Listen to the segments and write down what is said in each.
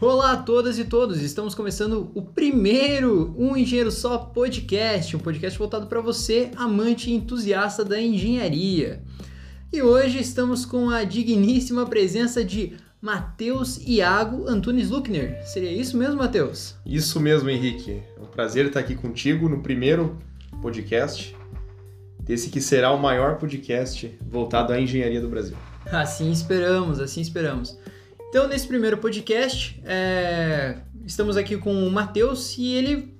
Olá a todas e todos, estamos começando o primeiro Um Engenheiro Só podcast, um podcast voltado para você, amante e entusiasta da engenharia. E hoje estamos com a digníssima presença de Matheus Iago Antunes Luckner. Seria isso mesmo, Matheus? Isso mesmo, Henrique. É um prazer estar aqui contigo no primeiro podcast, desse que será o maior podcast voltado à engenharia do Brasil. Assim esperamos, assim esperamos. Então, nesse primeiro podcast, é... estamos aqui com o Matheus e ele.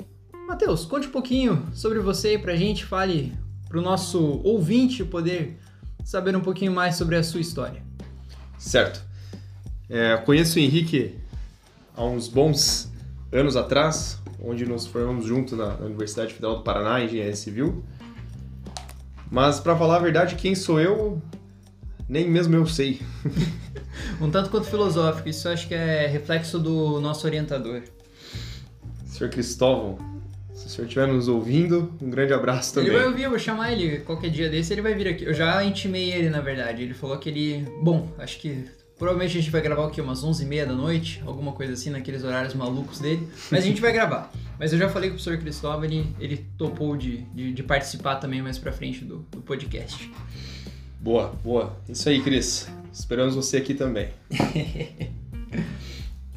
Matheus, conte um pouquinho sobre você aí pra gente, fale pro nosso ouvinte poder saber um pouquinho mais sobre a sua história. Certo. É, conheço o Henrique há uns bons anos atrás, onde nos formamos juntos na Universidade Federal do Paraná em Engenharia Civil. Mas, para falar a verdade, quem sou eu, nem mesmo eu sei. um tanto quanto filosófico, isso acho que é reflexo do nosso orientador. Senhor Cristóvão, se o senhor estiver nos ouvindo, um grande abraço também. Ele vai ouvir, eu vou chamar ele qualquer dia desse, ele vai vir aqui. Eu já intimei ele, na verdade. Ele falou que ele. Bom, acho que Provavelmente a gente vai gravar o quê? Umas 11h30 da noite? Alguma coisa assim, naqueles horários malucos dele. Mas a gente vai gravar. Mas eu já falei com o professor Cristóvão, ele, ele topou de, de, de, participar também mais pra frente do, do podcast. Boa, boa. Isso aí, Cris. Esperamos você aqui também.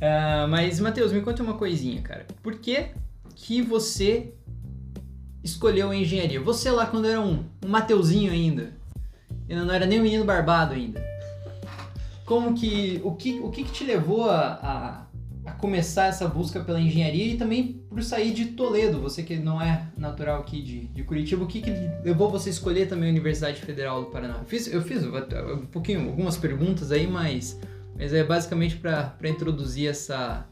uh, mas, Matheus, me conta uma coisinha, cara. Por que que você escolheu a engenharia? Você lá quando era um, um Mateuzinho ainda. Ainda não era nem um menino barbado ainda como que o que, o que, que te levou a, a, a, começar essa busca pela engenharia e também por sair de Toledo, você que não é natural aqui de, de Curitiba, o que, que levou você a escolher também a Universidade Federal do Paraná? Eu fiz, eu fiz um pouquinho, algumas perguntas aí, mas, mas é basicamente para introduzir essa...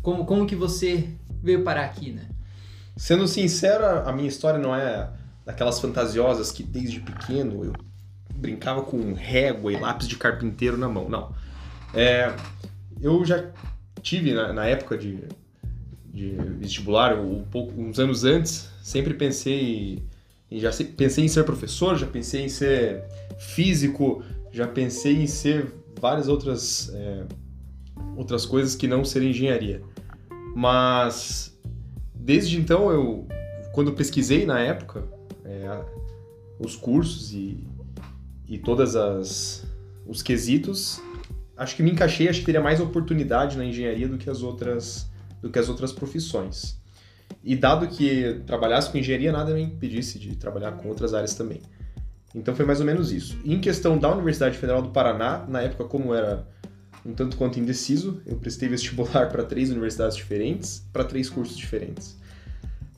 Como, como que você veio parar aqui, né? Sendo sincero, a minha história não é daquelas fantasiosas que desde pequeno eu brincava com régua e lápis de carpinteiro na mão, não. É, eu já tive, na, na época de, de vestibular, um pouco, uns anos antes, sempre pensei, já pensei em ser professor, já pensei em ser físico, já pensei em ser várias outras, é, outras coisas que não ser engenharia. Mas desde então eu, quando pesquisei na época é, os cursos e e todas as os quesitos, acho que me encaixei, acho que teria mais oportunidade na engenharia do que as outras do que as outras profissões. E dado que trabalhasse com engenharia, nada me impedisse de trabalhar com outras áreas também. Então foi mais ou menos isso. E em questão da Universidade Federal do Paraná, na época como era um tanto quanto indeciso, eu prestei vestibular para três universidades diferentes, para três cursos diferentes.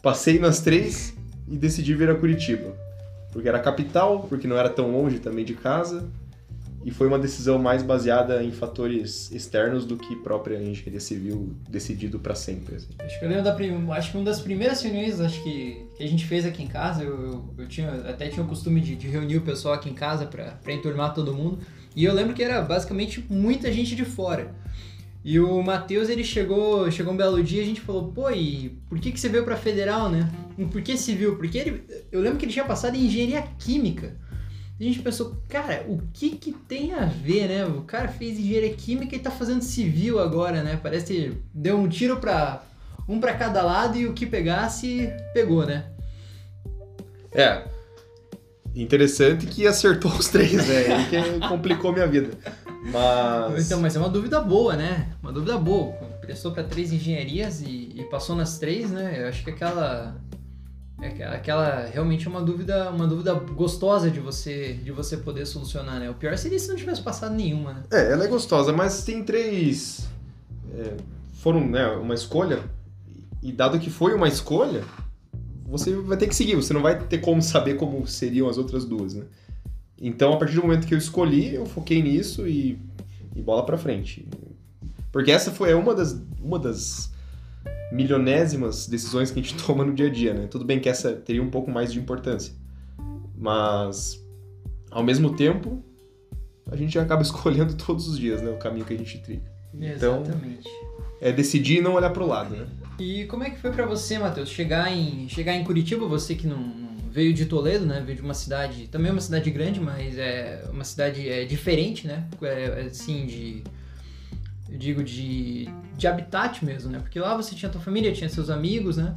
Passei nas três e decidi vir a Curitiba porque era capital, porque não era tão longe também de casa, e foi uma decisão mais baseada em fatores externos do que própria engenharia civil decidido para sempre. Assim. Acho que eu lembro da prim... acho que uma das primeiras reuniões acho que, que a gente fez aqui em casa, eu, eu, eu tinha até tinha o costume de, de, reunir o pessoal aqui em casa para enturmar todo mundo, e eu lembro que era basicamente muita gente de fora. E o Matheus, ele chegou, chegou um belo dia a gente falou, pô, e por que, que você veio pra Federal, né? Por que civil? Porque ele, eu lembro que ele tinha passado em engenharia química. E a gente pensou, cara, o que que tem a ver, né? O cara fez engenharia química e tá fazendo civil agora, né? Parece que deu um tiro pra um para cada lado e o que pegasse, pegou, né? É. Interessante que acertou os três, né? que complicou minha vida. Mas. Então, mas é uma dúvida boa, né? Uma dúvida boa. Prestou para três engenharias e, e, passou nas três, né? Eu acho que aquela. É aquela realmente é uma dúvida, uma dúvida gostosa de você de você poder solucionar, né? O pior seria se não tivesse passado nenhuma, né? É, ela é gostosa, mas tem três. É, foram, né, uma escolha. E dado que foi uma escolha, você vai ter que seguir. Você não vai ter como saber como seriam as outras duas, né? Então, a partir do momento que eu escolhi, eu foquei nisso e, e bola para frente. Porque essa foi uma das, uma das milionésimas decisões que a gente toma no dia a dia, né? Tudo bem que essa teria um pouco mais de importância. Mas, ao mesmo tempo, a gente acaba escolhendo todos os dias, né? O caminho que a gente trilha. Então, Exatamente. É decidir e não olhar pro lado, né? E como é que foi para você, Matheus, chegar em, chegar em Curitiba, você que não veio de Toledo, né? Veio de uma cidade, também uma cidade grande, mas é uma cidade é, diferente, né? É, assim, de eu digo de, de habitat mesmo, né? Porque lá você tinha tua família, tinha seus amigos, né?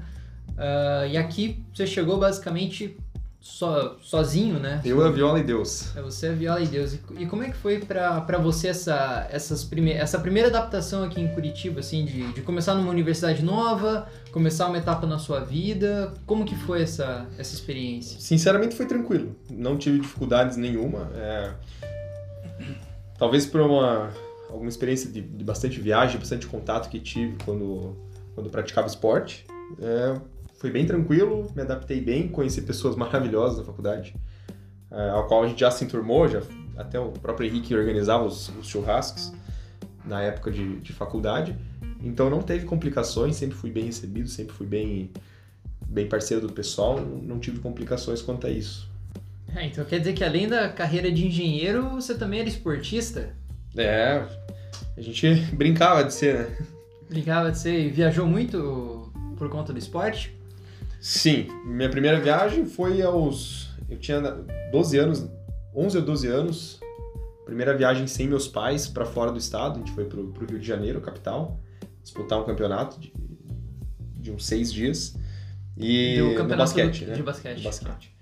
Uh, e aqui você chegou basicamente so, sozinho, né? Eu, a Viola e Deus. É você, a Viola e Deus. E, e como é que foi para você essa, essas prime essa primeira adaptação aqui em Curitiba, assim, de, de começar numa universidade nova, começar uma etapa na sua vida? Como que foi essa, essa experiência? Sinceramente foi tranquilo. Não tive dificuldades nenhuma. É... Talvez por uma alguma experiência de, de, bastante viagem, bastante contato que tive quando, quando praticava esporte. É, foi bem tranquilo, me adaptei bem, conheci pessoas maravilhosas na faculdade, é, ao qual a gente já se enturmou, já, até o próprio Henrique organizava os, os churrascos na época de, de, faculdade. Então não teve complicações, sempre fui bem recebido, sempre fui bem, bem parceiro do pessoal, não tive complicações quanto a isso. É, então quer dizer que além da carreira de engenheiro, você também era esportista? É, a gente brincava de ser, né? Brincava de ser e viajou muito por conta do esporte? Sim, minha primeira viagem foi aos. Eu tinha 12 anos, 11 ou 12 anos. Primeira viagem sem meus pais para fora do estado. A gente foi pro, pro Rio de Janeiro, capital, disputar um campeonato de, de uns seis dias. E do campeonato basquete, do, né? De basquete. De basquete.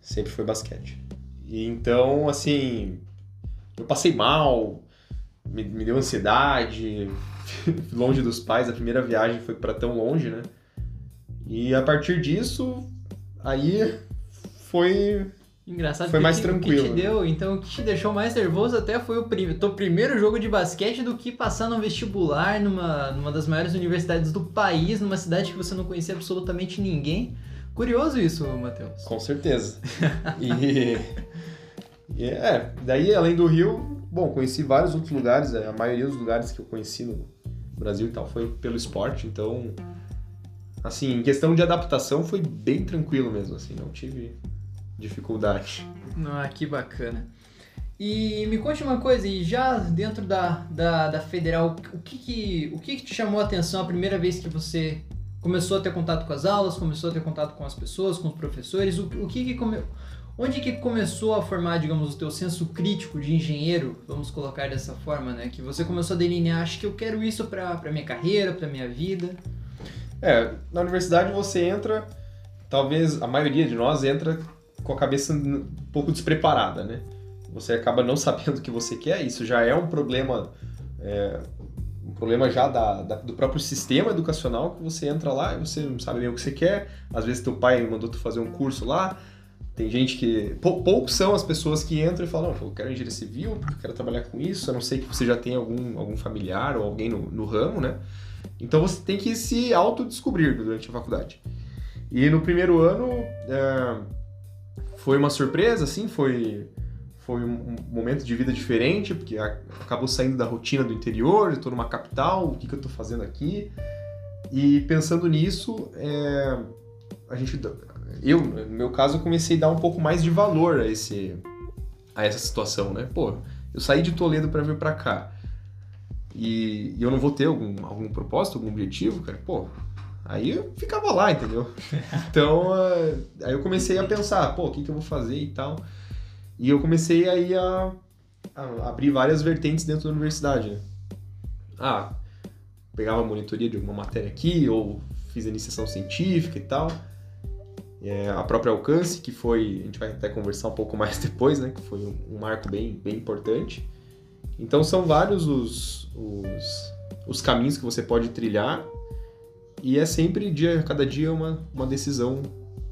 Sempre foi basquete. E então, assim, eu passei mal, me, me deu ansiedade, longe dos pais, a primeira viagem foi para tão longe, né? E a partir disso, aí foi Engraçado foi mais que, tranquilo. O que te né? deu, então o que te deixou mais nervoso até foi o prim teu primeiro jogo de basquete do que passar no vestibular numa, numa das maiores universidades do país, numa cidade que você não conhecia absolutamente ninguém. Curioso isso, Matheus. Com certeza. e, e é, daí além do Rio, bom, conheci vários outros lugares, a maioria dos lugares que eu conheci no Brasil e tal foi pelo esporte, então assim, em questão de adaptação foi bem tranquilo mesmo, assim, não tive dificuldade. Ah, que bacana. E me conte uma coisa, e já dentro da, da, da Federal, o que que, o que que te chamou a atenção a primeira vez que você começou a ter contato com as aulas, começou a ter contato com as pessoas, com os professores? O, o que que onde que começou a formar, digamos, o teu senso crítico de engenheiro, vamos colocar dessa forma, né? Que você começou a delinear, acho que eu quero isso para minha carreira, para minha vida. É, na universidade você entra, talvez a maioria de nós entra com a cabeça um pouco despreparada, né? Você acaba não sabendo o que você quer, isso já é um problema, é, um problema já da, da, do próprio sistema educacional que você entra lá e você não sabe bem o que você quer. Às vezes teu pai mandou tu fazer um curso lá, tem gente que. Poucos são as pessoas que entram e falam, eu quero engenharia civil, eu quero trabalhar com isso, a não ser que você já tenha algum, algum familiar ou alguém no, no ramo, né? Então você tem que se autodescobrir durante a faculdade. E no primeiro ano é, foi uma surpresa, assim, foi, foi um momento de vida diferente, porque acabou saindo da rotina do interior, estou numa capital, o que, que eu estou fazendo aqui? E pensando nisso, é, a gente, eu, no meu caso, comecei a dar um pouco mais de valor a, esse, a essa situação, né? Pô, eu saí de Toledo para vir para cá e, e, eu não vou ter algum, algum propósito, algum objetivo, cara, pô, aí eu ficava lá, entendeu? Então, uh, aí eu comecei a pensar, pô, o que, que eu vou fazer e tal. E eu comecei aí a, a abrir várias vertentes dentro da universidade, né? Ah, pegava monitoria de alguma matéria aqui, ou fiz iniciação científica e tal. É, a própria Alcance, que foi, a gente vai até conversar um pouco mais depois, né? Que foi um, um marco bem, bem importante. Então são vários os, os, os caminhos que você pode trilhar e é sempre dia, cada dia uma, uma decisão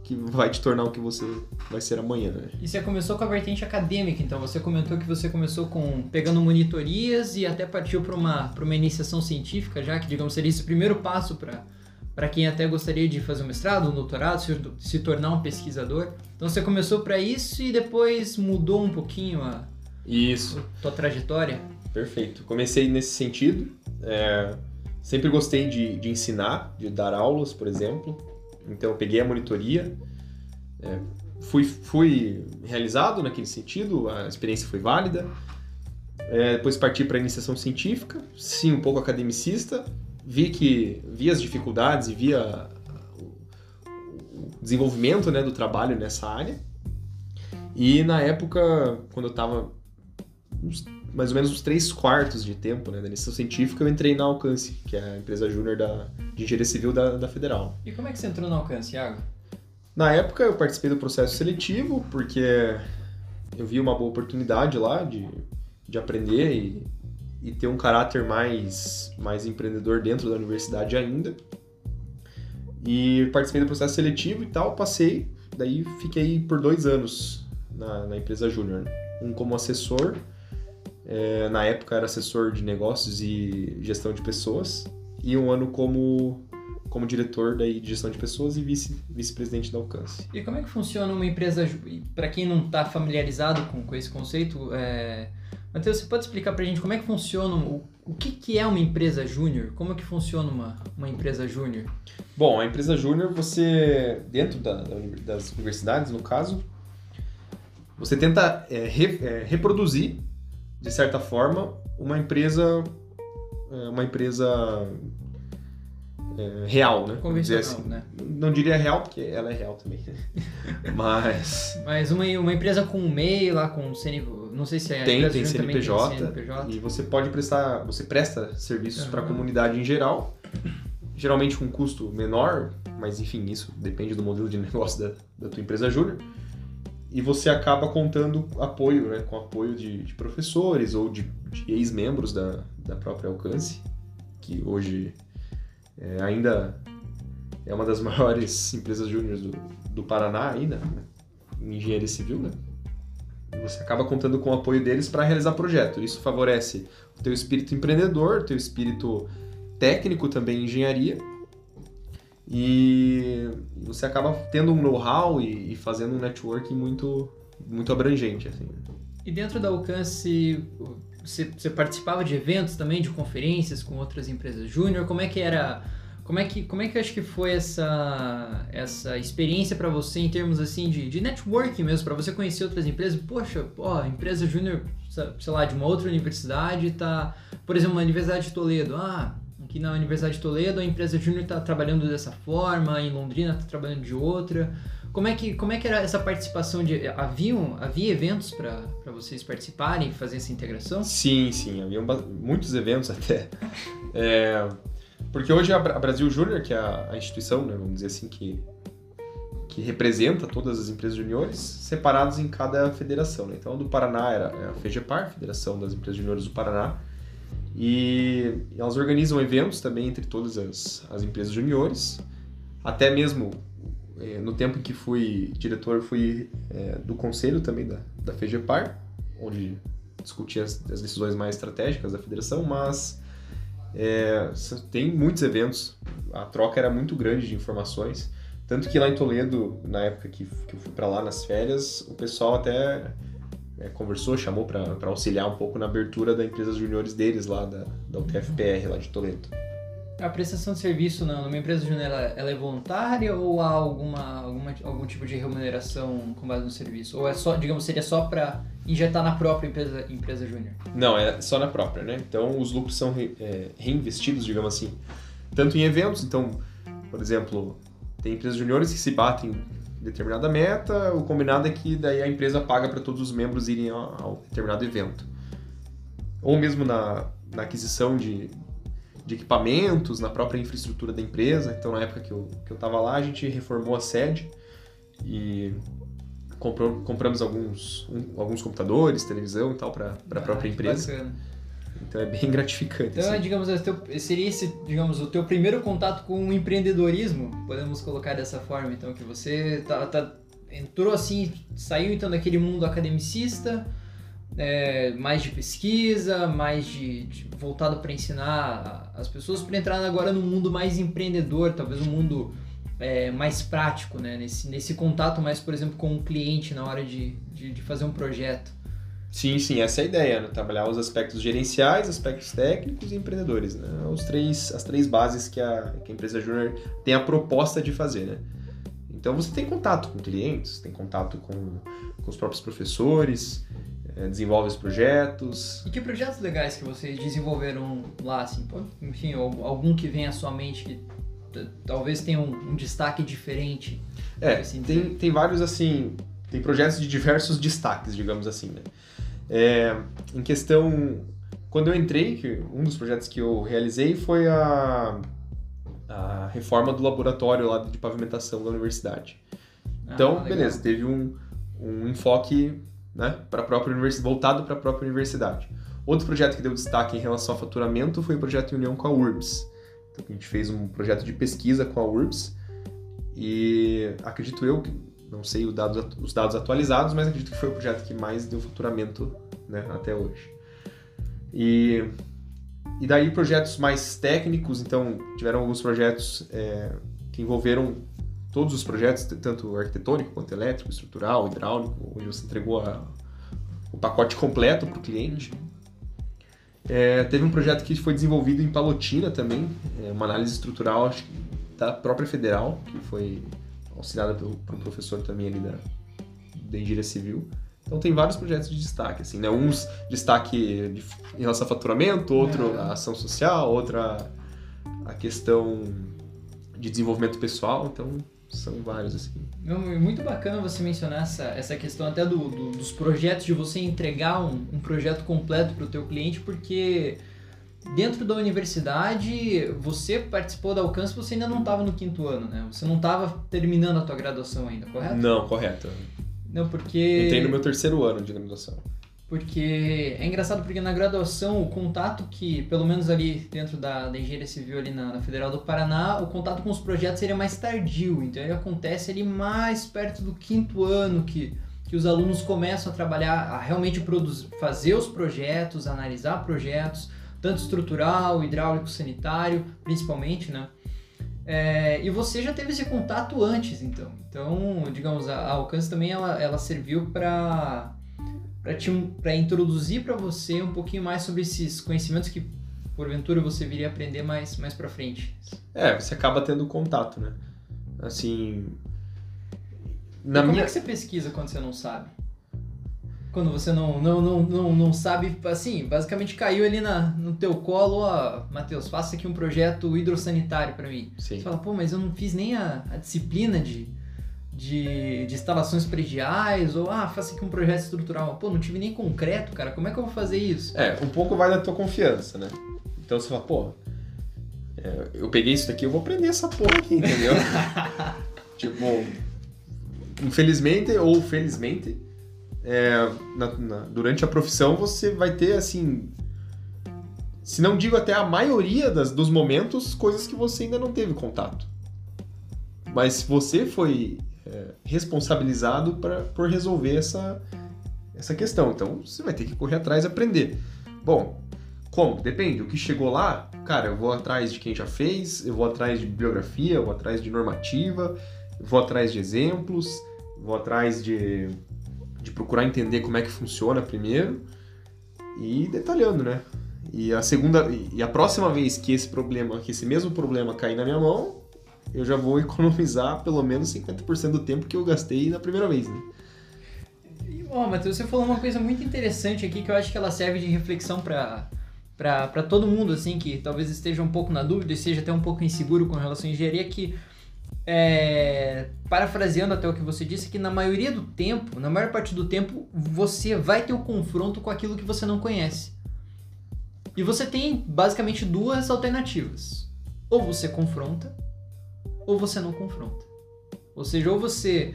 que vai te tornar o que você vai ser amanhã, né? E você começou com a vertente acadêmica, então você comentou que você começou com pegando monitorias e até partiu para uma uma iniciação científica, já que digamos seria esse primeiro passo para para quem até gostaria de fazer um mestrado, um doutorado, se, se tornar um pesquisador. Então você começou para isso e depois mudou um pouquinho a isso. tua trajetória? Perfeito. Comecei nesse sentido. É, sempre gostei de, de ensinar, de dar aulas, por exemplo. Então, eu peguei a monitoria, é, fui, fui realizado naquele sentido, a experiência foi válida. É, depois parti para a iniciação científica, sim, um pouco academicista. Vi que vi as dificuldades e via o, desenvolvimento né, do trabalho nessa área. E na época, quando eu estava mais ou menos uns três quartos de tempo né, da iniciação científica, eu entrei na Alcance, que é a empresa júnior de engenharia civil da, da Federal. E como é que você entrou na Alcance, Iago? Na época eu participei do processo seletivo, porque eu vi uma boa oportunidade lá de, de aprender e, e ter um caráter mais, mais empreendedor dentro da universidade ainda. E participei do processo seletivo e tal, passei, daí fiquei por dois anos na, na empresa júnior. Né? Um como assessor, é, na época era assessor de negócios e gestão de pessoas, e um ano como, como diretor daí de gestão de pessoas e vice, vice-presidente da Alcance. E como é que funciona uma empresa, para quem não está familiarizado com, com esse conceito, é... Matheus, você pode explicar para a gente como é que funciona, o, o que, que é uma empresa júnior? Como é que funciona uma, uma empresa júnior? Bom, a empresa júnior, você, dentro da, das universidades, no caso, você tenta é, re, é, reproduzir, de certa forma, uma empresa é, uma empresa é, real, né? Convencional, assim. né? Não diria real, porque ela é real também. Mas... Mas uma, uma empresa com MEI lá, com CN... Não sei se é... Tem, tem CNPJ, tem CNPJ. E você pode prestar... Você presta serviços uhum. para a comunidade em geral. Geralmente com um custo menor, mas enfim, isso depende do modelo de negócio da, da tua empresa júnior e você acaba contando apoio, né, com apoio de, de professores ou de, de ex-membros da, da própria Alcance, que hoje é, ainda é uma das maiores empresas júniores do, do Paraná ainda, né, em engenharia civil, né? Você acaba contando com o apoio deles para realizar projeto. Isso favorece o teu espírito empreendedor, teu espírito técnico também em engenharia e você acaba tendo um know-how e, e, fazendo um networking muito, muito abrangente. Assim. E dentro da Alcance, você, você, participava de eventos também, de conferências com outras empresas júnior? Como é que era... Como é que, como é que acho que foi essa, essa experiência para você em termos assim de, de networking mesmo, para você conhecer outras empresas? Poxa, ó, empresa júnior, sei lá, de uma outra universidade, tá, por exemplo, na Universidade de Toledo. Ah, que na Universidade de Toledo a empresa júnior está trabalhando dessa forma, em Londrina está trabalhando de outra. Como é que, como é que era essa participação de haviam havia eventos para vocês participarem, fazer essa integração? Sim, sim, havia muitos eventos até. É, porque hoje a Brasil Júnior, que é a, instituição, né, vamos dizer assim, que que representa todas as empresas juniores, separados em cada federação. Né? Então, do Paraná era é a FEGEPAR, Federação das Empresas Juniores do Paraná, e elas organizam eventos também entre todas as, as empresas juniores, até mesmo é, no tempo em que fui diretor, fui é, do conselho também da, da FEGEPAR, onde discutia as, as decisões mais estratégicas da federação, mas é, tem muitos eventos, a troca era muito grande de informações, tanto que lá em Toledo, na época que, que eu fui para lá nas férias, o pessoal até é, conversou, chamou para auxiliar um pouco na abertura da empresa juniores deles lá, da, da UTFPR lá de Toledo. A prestação de serviço numa empresa júnior ela, ela, é voluntária ou há alguma, alguma, algum tipo de remuneração com base no serviço? Ou é só, digamos, seria só para injetar na própria empresa, empresa júnior? Não, é só na própria, né? Então os lucros são re, é, reinvestidos, digamos assim, tanto em eventos, então, por exemplo, tem empresas juniores que se batem determinada meta, o combinado é que daí a empresa paga para todos os membros irem ao, determinado evento. Ou mesmo na, na aquisição de, de equipamentos, na própria infraestrutura da empresa. Então, na época que eu que estava lá, a gente reformou a sede e comprou, compramos alguns, um, alguns computadores, televisão e tal para a ah, própria empresa. Bacana. Então é bem gratificante. Então, assim. digamos, seria esse, digamos, o teu primeiro contato com o empreendedorismo, podemos colocar dessa forma, então, que você tá, tá entrou assim, saiu então daquele mundo academicista, é, mais de pesquisa, mais de, de voltado para ensinar as pessoas, para entrar agora no mundo mais empreendedor, talvez um mundo é, mais prático, né? Nesse, nesse contato mais, por exemplo, com o cliente na hora de, de, de fazer um projeto. Sim, sim, essa é a ideia, né? Trabalhar os aspectos gerenciais, aspectos técnicos e empreendedores, né? Os três, as três bases que a, que a empresa júnior tem a proposta de fazer, né? Então você tem contato com clientes, tem contato com, com os próprios professores, é, desenvolve os projetos. E que projetos legais que vocês desenvolveram lá, assim? Enfim, algum que vem à sua mente que talvez tenha um, um destaque diferente. É, assim tem, tem vários assim, tem projetos de diversos destaques, digamos assim, né? É, em questão, quando eu entrei, que um dos projetos que eu realizei foi a, a reforma do laboratório lá de pavimentação da universidade. Então, Ah, beleza, teve um, um enfoque né, para a própria universidade, voltado para a própria universidade. Outro projeto que deu destaque em relação ao faturamento foi o projeto em união com a URBS. Então, a gente fez um projeto de pesquisa com a URBS e acredito eu que não sei dado- os dados atualizados, mas acredito que foi o projeto que mais deu faturamento né, até hoje. E, e daí projetos mais técnicos, então tiveram alguns projetos é, que envolveram todos os projetos, tanto arquitetônico quanto elétrico, estrutural, hidráulico, onde você entregou a- o pacote completo para o cliente. É, teve um projeto que foi desenvolvido em Palotina também, é, uma análise estrutural acho da própria federal, que foi auxiliada pelo, um professor também ali da, da Engenharia Civil. Então tem vários projetos de destaque, assim, né? Uns destaque de- em relação a faturamento, outro É. a ação social, outra a questão de desenvolvimento pessoal, então são vários, assim. É muito bacana você mencionar essa, essa questão até do, do- dos projetos, de você entregar um, um projeto completo para o teu cliente, porque dentro da universidade, você participou da Alcance, você ainda não estava no quinto ano, né? Você não estava terminando a tua graduação ainda, correto? Não, correto. Não, porque... Entrei no meu terceiro ano de graduação. Porque é engraçado porque na graduação o contato que, pelo menos ali dentro da, da engenharia civil ali na, na Federal do Paraná, o contato com os projetos seria mais tardio. Então ele acontece ali mais perto do quinto ano que, que os alunos começam a trabalhar, a realmente produzir, fazer os projetos, analisar projetos, tanto estrutural, hidráulico, sanitário, principalmente, né? É, e você já teve esse contato antes, então. Então, digamos, a, a Alcance também ela, ela serviu para para introduzir para você um pouquinho mais sobre esses conhecimentos que porventura você viria a aprender mais mais para frente. É, você acaba tendo contato, né? Assim. E Na como minha. é que você pesquisa quando você não sabe? Quando você não, não, não, não, não sabe, assim, basicamente caiu ali na, no teu colo, ó, Matheus, faça aqui um projeto hidrossanitário para mim. Sim. Você fala, pô, mas eu não fiz nem a, a disciplina de, de, de instalações prediais, ou ah, faça aqui um projeto estrutural. Pô, não tive nem concreto, cara, como é que eu vou fazer isso? É, um pouco vai da tua confiança, né? Então você fala, pô, é, eu peguei isso daqui, eu vou aprender essa porra aqui, entendeu? tipo, infelizmente ou felizmente, é, na- na- durante a profissão você vai ter, assim, se não digo até a maioria das, dos momentos, coisas que você ainda não teve contato. Mas você foi é, responsabilizado pra, por resolver essa, essa questão. Então você vai ter que correr atrás e aprender. Bom, como? Depende. O que chegou lá, cara, eu vou atrás de quem já fez, eu vou atrás de bibliografia, eu vou atrás de normativa, eu vou atrás de exemplos, vou atrás de, de procurar entender como é que funciona primeiro e detalhando, né? E a segunda e a próxima vez que esse problema, que esse mesmo problema cair na minha mão, eu já vou economizar pelo menos 50% do tempo que eu gastei na primeira vez, né? Ó, Matheus, você falou uma coisa muito interessante aqui que eu acho que ela serve de reflexão para para todo mundo, assim, que talvez esteja um pouco na dúvida e seja até um pouco inseguro com relação à engenharia, que, é, parafraseando até o que você disse, que na maioria do tempo, na maior parte do tempo, você vai ter o confronto com aquilo que você não conhece. E você tem basicamente duas alternativas. Ou você confronta, ou você não confronta. Ou seja, ou você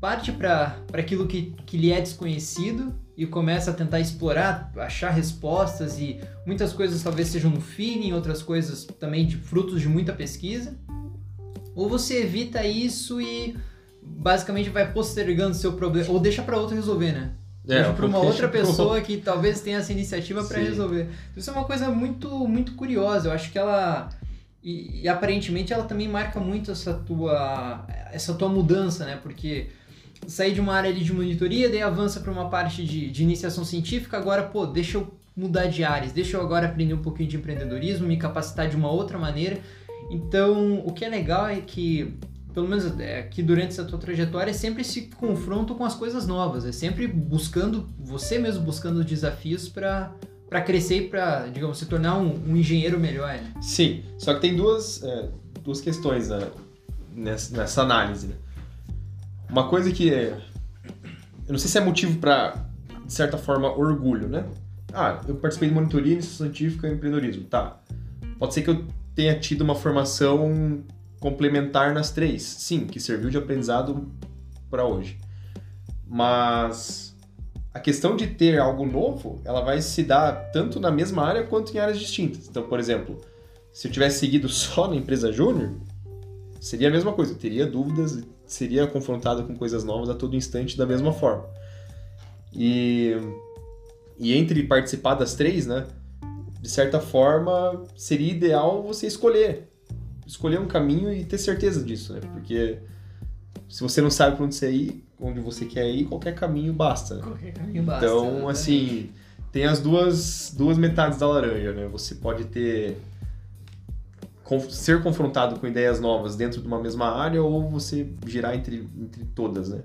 parte para aquilo que, que lhe é desconhecido e começa a tentar explorar, achar respostas e muitas coisas talvez sejam no feeling, outras coisas também de frutos de muita pesquisa. Ou você evita isso e basicamente vai postergando seu problema ou deixa para outro resolver, né? deixa para uma outra pro- pessoa que talvez tenha essa iniciativa para resolver. Isso é uma coisa muito muito curiosa. Eu acho que ela e, e aparentemente ela também marca muito essa tua essa tua mudança, né? Porque sair de uma área ali de monitoria, daí avança para uma parte de, de iniciação científica, agora, pô, deixa eu mudar de áreas, deixa eu agora aprender um pouquinho de empreendedorismo, me capacitar de uma outra maneira. Então, o que é legal é que, pelo menos é, que durante essa tua trajetória, é sempre esse confronto com as coisas novas, é sempre buscando, você mesmo buscando desafios para para crescer e para, digamos, se tornar um, um engenheiro melhor, né? Sim, só que tem duas, é, duas questões né, nessa, nessa análise. Né? Uma coisa que é, eu não sei se é motivo para de certa forma orgulho, né? Ah, eu participei de monitoria, iniciação científica e empreendedorismo, tá? Pode ser que eu tenha tido uma formação complementar nas três, sim, que serviu de aprendizado para hoje. Mas a questão de ter algo novo, ela vai se dar tanto na mesma área quanto em áreas distintas. Então, por exemplo, se eu tivesse seguido só na empresa júnior, seria a mesma coisa. Eu teria dúvidas, seria confrontado com coisas novas a todo instante da mesma forma. E, e entre participar das três, né? De certa forma, seria ideal você escolher. Escolher um caminho e ter certeza disso, né? Porque se você não sabe para onde você ir, onde você quer ir, qualquer caminho basta. Qualquer caminho basta. Então, assim, tem as duas, duas metades da laranja, né? Você pode ter ser confrontado com ideias novas dentro de uma mesma área ou você girar entre, entre todas, né?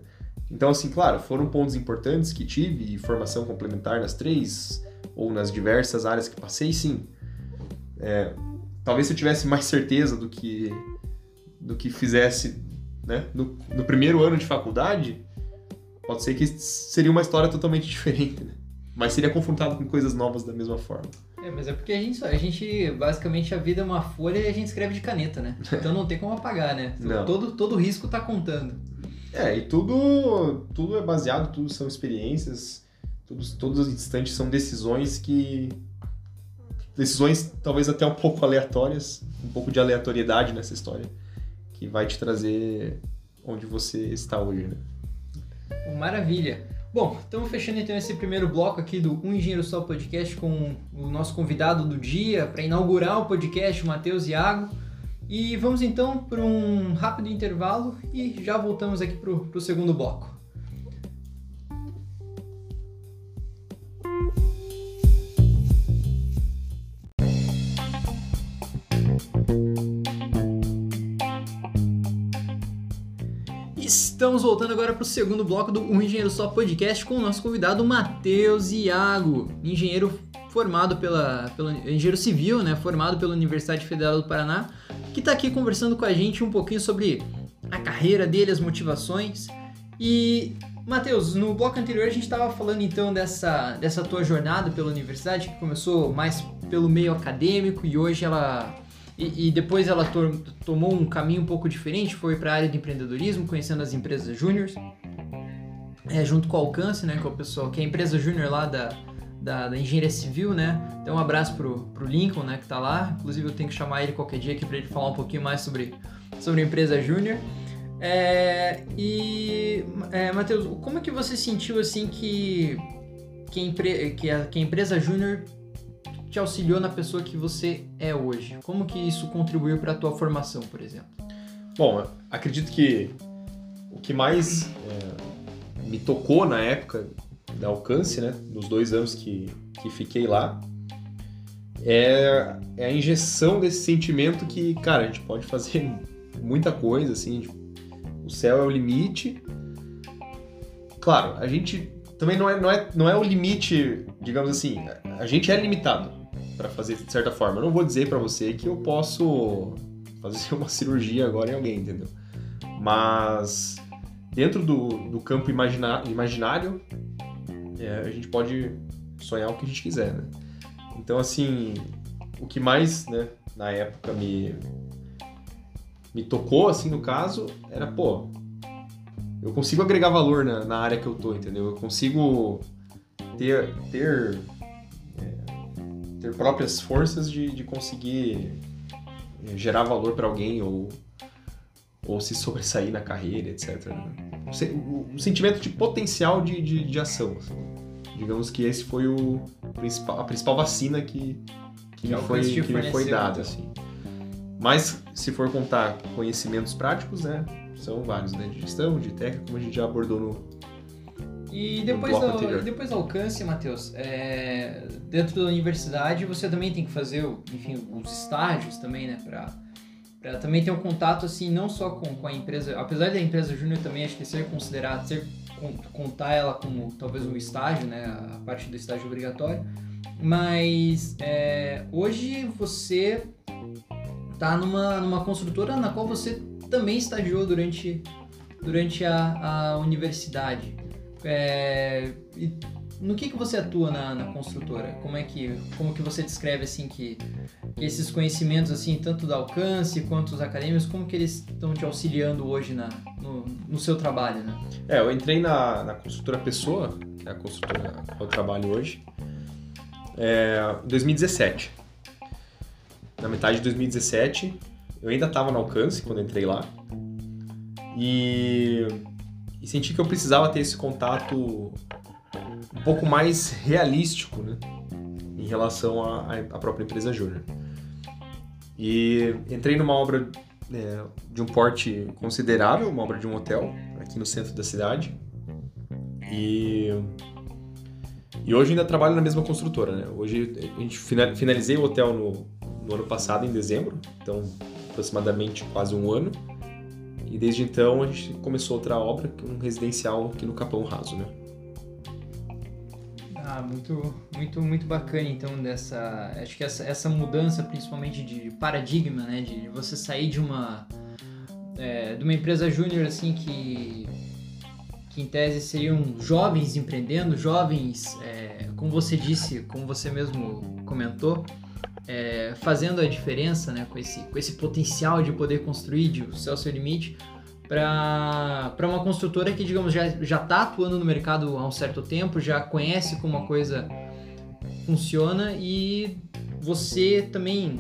Então, assim, claro, foram pontos importantes que tive, formação complementar nas três ou nas diversas áreas que passei, sim. É, talvez se eu tivesse mais certeza do que do que fizesse né? No, no primeiro ano de faculdade, pode ser que seria uma história totalmente diferente, né? Mas seria confrontado com coisas novas da mesma forma. É, mas é porque a gente, a gente, basicamente, a vida é uma folha e a gente escreve de caneta, né? Então não tem como apagar, né? Não. Todo, todo risco tá contando. É, e tudo, tudo é baseado, tudo são experiências, todos, todos os instantes são decisões que... Decisões talvez até um pouco aleatórias, um pouco de aleatoriedade nessa história que vai te trazer onde você está hoje, né? Maravilha. Bom, estamos fechando então esse primeiro bloco aqui do Um Engenheiro Só Podcast com o nosso convidado do dia para inaugurar o podcast, o Matheus Iago. E vamos então para um rápido intervalo e já voltamos aqui para o segundo bloco. Estamos voltando agora para o segundo bloco do Um Engenheiro Só Podcast com o nosso convidado Matheus Iago, engenheiro formado pela, pela engenheiro civil, né, formado pela Universidade Federal do Paraná, que está aqui conversando com a gente um pouquinho sobre a carreira dele, as motivações. E Matheus, no bloco anterior a gente estava falando então dessa, dessa tua jornada pela universidade, que começou mais pelo meio acadêmico e hoje ela e, e depois ela to tomou um caminho um pouco diferente, foi para a área de empreendedorismo, conhecendo as empresas júniores, é, junto com o Alcance, né, que é o pessoal, que é a empresa júnior lá da, da, da, engenharia civil, né? Então um abraço pro, pro Lincoln, né, que tá lá. Inclusive eu tenho que chamar ele qualquer dia aqui para ele falar um pouquinho mais sobre, sobre a empresa júnior. É, e, é, Matheus, como é que você sentiu assim que, que, empre, que a, que a empresa júnior te auxiliou na pessoa que você é hoje? Como que isso contribuiu para a tua formação, por exemplo? Bom, acredito que o que mais é, me tocou na época da alcance, né, nos dois anos que, que fiquei lá, é, é a injeção desse sentimento que, cara, a gente pode fazer muita coisa, assim, tipo, o céu é o limite. Claro, a gente também não é, não é, não é o limite, digamos assim, a gente é limitado para fazer de certa forma. Eu não vou dizer para você que eu posso fazer uma cirurgia agora em alguém, entendeu? Mas dentro do, do campo imagina, imaginário, é, a gente pode sonhar o que a gente quiser, né? Então, assim, o que mais, né, na época me, me tocou, assim, no caso, era, pô, eu consigo agregar valor na, na área que eu tô, entendeu? Eu consigo ter, ter ter próprias forças de, de conseguir eh, gerar valor para alguém ou, ou se sobressair na carreira, etc. Né? Um sentimento de potencial de, de, de ação. Assim. Digamos que esse foi o principal, a principal vacina que, que, me foi, que me foi dada. Assim. Mas, se for contar conhecimentos práticos, né, são vários, né, de gestão, de técnica, como a gente já abordou no, e depois, do, depois do alcance, Matheus, é, dentro da universidade você também tem que fazer, enfim, os estágios também, né, para para também ter um contato assim não só com, com a empresa, apesar da empresa júnior também acho que ser considerado, ser contar ela como talvez um estágio, né, a parte do estágio obrigatório, mas é, hoje você tá numa, numa construtora na qual você também estagiou durante, durante a, a universidade. É, e no que, que você atua na, na construtora? Como é que como que você descreve assim que, que esses conhecimentos assim tanto do alcance quanto os acadêmicos como que eles estão te auxiliando hoje na, no, no seu trabalho, né? É, eu entrei na, na construtora Pessoa, que é a construtora que eu trabalho hoje, é, em 2017. Na metade de 2017, eu ainda estava no alcance quando entrei lá e, e senti que eu precisava ter esse contato um pouco mais realístico, né? Em relação à, própria empresa Júnior. E entrei numa obra é, de um porte considerável, uma obra de um hotel aqui no centro da cidade. E, e hoje ainda trabalho na mesma construtora, né? Hoje a gente finalizei o hotel no, no ano passado, em dezembro, então aproximadamente quase um ano. E desde então a gente começou outra obra, é um residencial aqui no Capão Raso, né? Ah, muito, muito, muito bacana então dessa, acho que essa, essa mudança principalmente de paradigma, né, de você sair de uma é, de uma empresa júnior assim que que em tese seriam jovens empreendendo, jovens, é, como você disse, como você mesmo comentou, é, fazendo a diferença, né, com esse com esse potencial de poder construir de, o céu seu limite para uma construtora que, digamos, já está atuando no mercado há um certo tempo, já conhece como a coisa funciona e você também,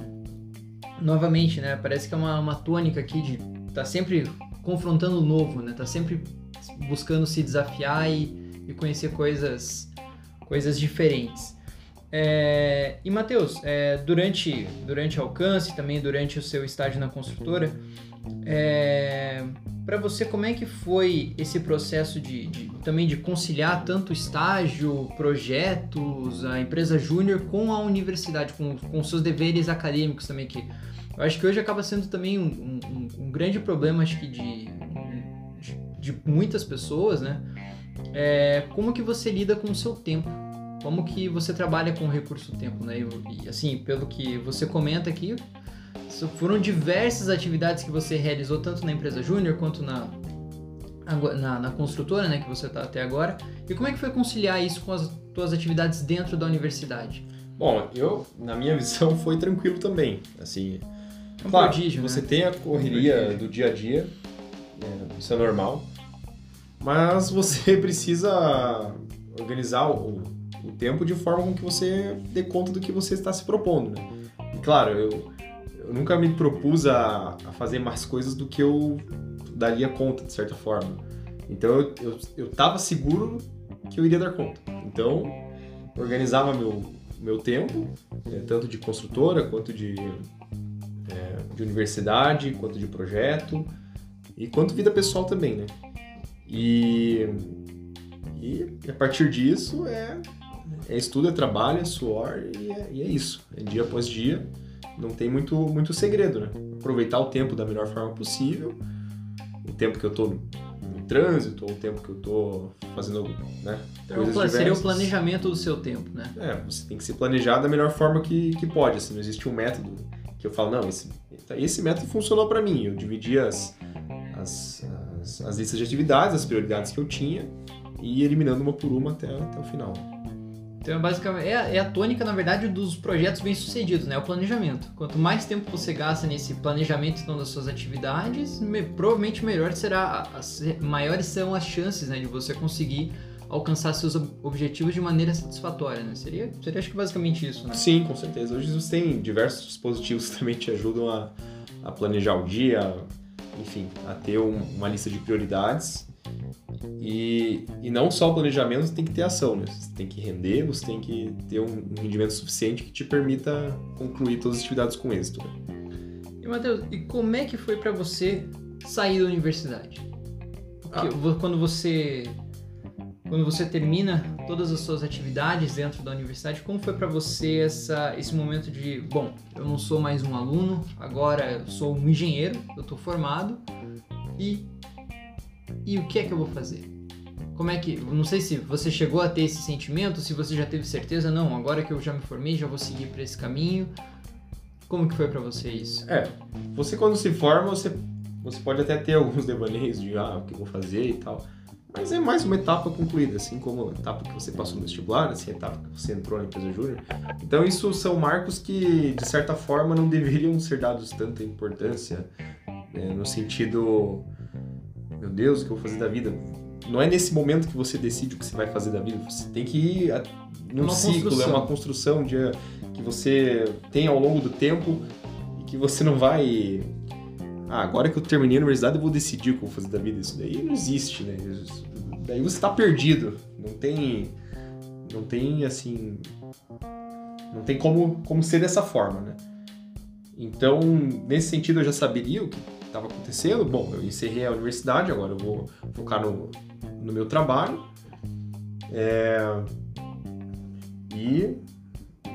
novamente, né, parece que é uma, uma tônica aqui de tá sempre confrontando o novo, né, tá sempre buscando se desafiar e, e conhecer coisas, coisas diferentes. É, e Matheus, é, durante, durante alcance, também durante o seu estágio na construtora, é, para você, como é que foi esse processo de, de, também de conciliar tanto estágio, projetos, a empresa júnior com a universidade, com, com seus deveres acadêmicos também, que eu acho que hoje acaba sendo também um, um, um grande problema, acho que de, de, de muitas pessoas, né? É, como que você lida com o seu tempo? Como que você trabalha com o recurso tempo, né? E, assim, pelo que você comenta aqui, foram diversas atividades que você realizou, tanto na empresa júnior quanto na, na, na, construtora, né, que você está até agora. E como é que foi conciliar isso com as suas atividades dentro da universidade? Bom, eu, na minha visão, foi tranquilo também. Assim, é um claro, prodígio, você né? tem a correria do dia a dia, é, isso é normal, mas você precisa organizar o, o tempo de forma com que você dê conta do que você está se propondo, né? E claro, eu eu nunca me propus a, a, fazer mais coisas do que eu daria conta, de certa forma. Então eu, eu, eu tava seguro que eu iria dar conta. Então, organizava meu, meu tempo, é, tanto de construtora quanto de, é, de universidade, quanto de projeto e quanto vida pessoal também, né? E, e a partir disso é, é estudo, é trabalho, é suor e é, e é isso. É dia após dia não tem muito, muito segredo, né? Aproveitar o tempo da melhor forma possível, o tempo que eu tô no trânsito, ou o tempo que eu tô fazendo, né? Então, seria o planejamento do seu tempo, né? É, você tem que se planejar da melhor forma que, que pode, assim, não existe um método que eu falo, não, esse, esse método funcionou para mim, eu dividi as, as, as, as listas de atividades, as prioridades que eu tinha, e eliminando uma por uma até, até o final. Então, é basicamente, é, é, a tônica, na verdade, dos projetos bem-sucedidos, né? O planejamento. Quanto mais tempo você gasta nesse planejamento então, das suas atividades, me, provavelmente melhor será, as, maiores são as chances né, de você conseguir alcançar seus objetivos de maneira satisfatória, né? Seria, seria acho que basicamente isso, né? Sim, com certeza. Hoje você tem diversos dispositivos que também te ajudam a, a planejar o dia, enfim, a ter um, uma lista de prioridades e, e não só o planejamento, você tem que ter ação, né? Você tem que render, você tem que ter um, um rendimento suficiente que te permita concluir todas as atividades com êxito. Né? E Matheus, e como é que foi para você sair da universidade? Ah. quando você quando você termina todas as suas atividades dentro da universidade, como foi para você essa, esse momento de, bom, eu não sou mais um aluno, agora eu sou um engenheiro, eu estou formado e e o que é que eu vou fazer? Como é que. Não sei se você chegou a ter esse sentimento, se você já teve certeza, não, agora que eu já me formei, já vou seguir para esse caminho. Como que foi para você isso? É, você quando se forma, você, você pode até ter alguns devaneios de ah, o que eu vou fazer e tal. Mas é mais uma etapa concluída, assim como a etapa que você passou no vestibular, assim, a etapa que você entrou na empresa júnior. Então, isso são marcos que, de certa forma, não deveriam ser dados tanta importância, né, no sentido, meu Deus, o que eu vou fazer da vida? Não é nesse momento que você decide o que você vai fazer da vida, você tem que ir a, num Uma ciclo, é construção. uma construção de, que você tem ao longo do tempo e que você não vai ah, agora que eu terminei a universidade eu vou decidir o que eu vou fazer da vida. Isso daí não existe, né? Isso- daí você tá perdido. Não tem. Não tem assim. Não tem como, como ser dessa forma, né? Então, nesse sentido, eu já saberia o que estava acontecendo. Bom, eu encerrei a universidade, agora eu vou focar no, no meu trabalho. É, E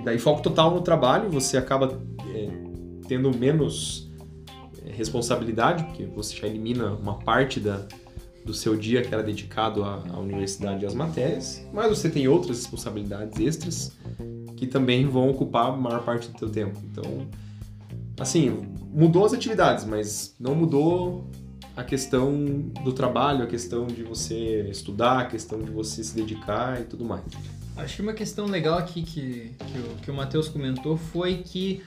daí foco total no trabalho, você acaba é, tendo menos é, responsabilidade, porque você já elimina uma parte da, do seu dia que era dedicado à, à universidade e às matérias, mas você tem outras responsabilidades extras que também vão ocupar a maior parte do teu tempo. Então, assim, mudou as atividades, mas não mudou a questão do trabalho, a questão de você estudar, a questão de você se dedicar e tudo mais. Acho que uma questão legal aqui que, que, o, que o Matheus comentou foi que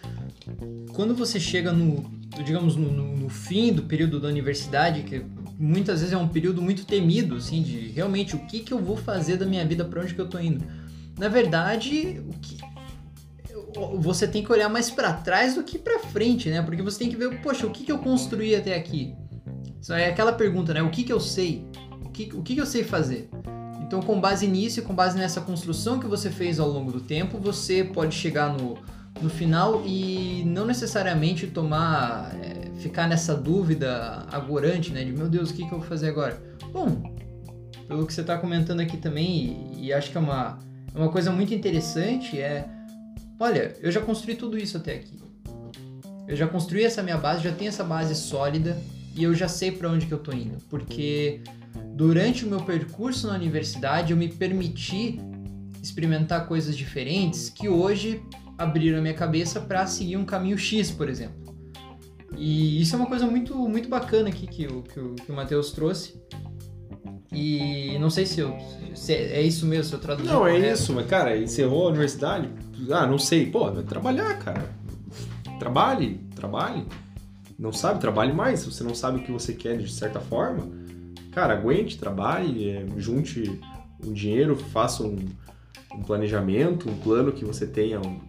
quando você chega no, digamos, no, no- fim do período da universidade, que muitas vezes é um período muito temido, assim, de realmente o que, que eu vou fazer da minha vida, para onde que eu tô indo. Na verdade, o que você tem que olhar mais para trás do que para frente, né? Porque você tem que ver, poxa, o que, que eu construí até aqui? Isso é aquela pergunta, né? O que, que eu sei? O que, o que, que eu sei fazer? Então, com base nisso e com base nessa construção que você fez ao longo do tempo, você pode chegar no, no final e não necessariamente tomar, é, ficar nessa dúvida agorante, né? De meu Deus, o que, que eu vou fazer agora? Bom, pelo que você está comentando aqui também, e, e acho que é uma, é uma coisa muito interessante, é olha, eu já construí tudo isso até aqui. Eu já construí essa minha base, já tenho essa base sólida e eu já sei para onde que eu tô indo, porque durante o meu percurso na universidade eu me permiti experimentar coisas diferentes que hoje abriram a minha cabeça para seguir um caminho X, por exemplo. E isso é uma coisa muito, muito bacana aqui que o, que o, que o Matheus trouxe. E não sei se, eu, se é isso mesmo, se eu traduzi Não, é correto. isso, mas cara, encerrou a universidade? Ah, não sei. Pô, vai trabalhar, cara. Trabalhe, trabalhe. Não sabe, trabalhe mais. Se você não sabe o que você quer de certa forma, cara, aguente, trabalhe, é, junte um dinheiro, faça um, um planejamento, um plano que você tenha, um,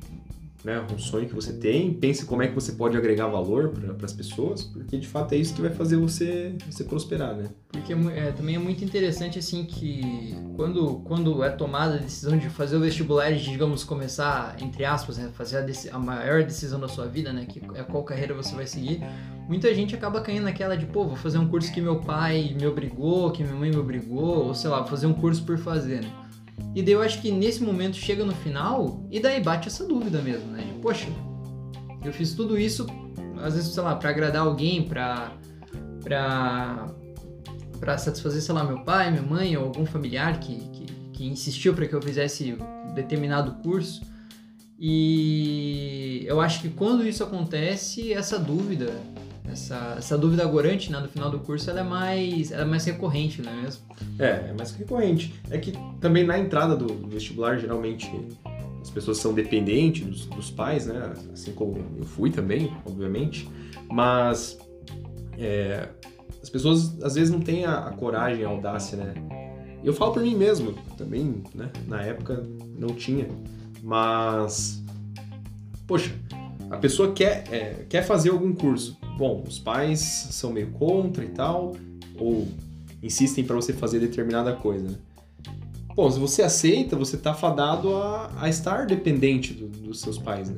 né, um sonho que você tem, pense como é que você pode agregar valor para as pessoas, porque de fato é isso que vai fazer você, você prosperar, né? Porque é é, também é muito interessante assim que quando, quando é tomada a decisão de fazer o vestibular e digamos, começar, entre aspas, né, fazer a, a maior decisão da sua vida, né? Que é qual carreira você vai seguir, muita gente acaba caindo naquela de, pô, vou fazer um curso que meu pai me obrigou, que minha mãe me obrigou, ou sei lá, vou fazer um curso por fazer, né? E daí eu acho que nesse momento chega no final e daí bate essa dúvida mesmo, né? De, poxa, eu fiz tudo isso, às vezes, sei lá, pra agradar alguém, pra. pra para satisfazer, sei lá, meu pai, minha mãe ou algum familiar que, que, que insistiu para que eu fizesse determinado curso. E eu acho que quando isso acontece, essa dúvida, essa, essa dúvida agorante né, no final do curso, ela é mais, ela é mais recorrente, não é mesmo? É, é mais recorrente. É que também na entrada do vestibular, geralmente, as pessoas são dependentes dos, dos pais, né? Assim como eu fui também, obviamente. Mas é, as pessoas às vezes não têm a, a coragem, a audácia, né? Eu falo por mim mesmo, também, né? Na época não tinha. Mas, poxa, a pessoa quer, é, quer fazer algum curso. Bom, os pais são meio contra e tal, ou insistem para você fazer determinada coisa. né? Bom, se você aceita, você tá fadado a, a estar dependente do- dos seus pais, né?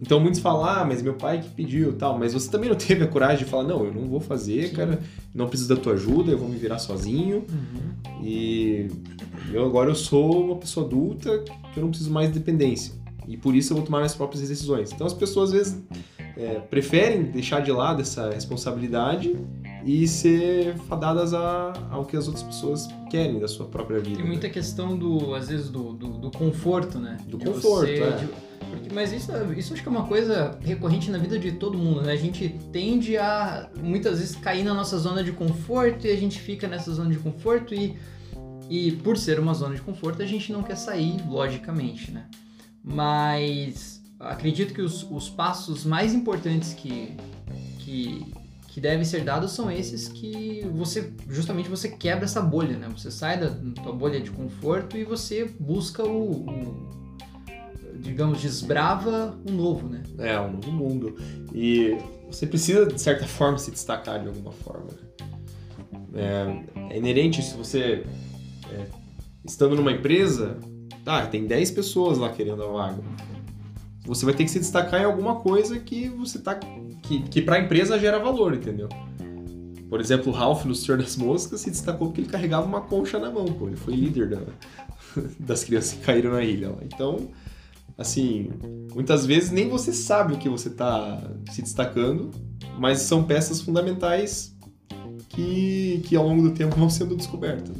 Então muitos falam, ah, mas meu pai que pediu tal, mas você também não teve a coragem de falar, não, eu não vou fazer, Sim. cara, não preciso da tua ajuda, eu vou me virar sozinho. E eu agora eu sou uma pessoa adulta que eu não preciso mais de dependência. E por isso eu vou tomar minhas próprias decisões. Então as pessoas às vezes é, preferem deixar de lado essa responsabilidade e ser fadadas a, ao que as outras pessoas querem da sua própria vida. Tem muita né? questão do, às vezes, do, do, do conforto, né? Do De conforto, você- é. de- Porque, mas isso, isso acho que é uma coisa recorrente na vida de todo mundo, né? A gente tende a muitas vezes cair na nossa zona de conforto e a gente fica nessa zona de conforto e, e por ser uma zona de conforto a gente não quer sair, logicamente, né? Mas acredito que os, os passos mais importantes que, que, que devem ser dados são esses que você justamente você quebra essa bolha, né? Você sai da tua bolha de conforto e você busca o, o digamos, desbrava o novo, né? É, um novo mundo. E você precisa, de certa forma, se destacar de alguma forma. É, é inerente se você, é, estando numa empresa, tá, tem 10 pessoas lá querendo a vaga. Você vai ter que se destacar em alguma coisa que você tá. que, que pra empresa gera valor, entendeu? Por exemplo, o Ralph no Senhor das Moscas se destacou porque ele carregava uma concha na mão, pô. Ele foi líder da, das crianças que caíram na ilha. Então, assim, muitas vezes nem você sabe o que você está se destacando, mas são peças fundamentais que, que ao longo do tempo vão sendo descobertas.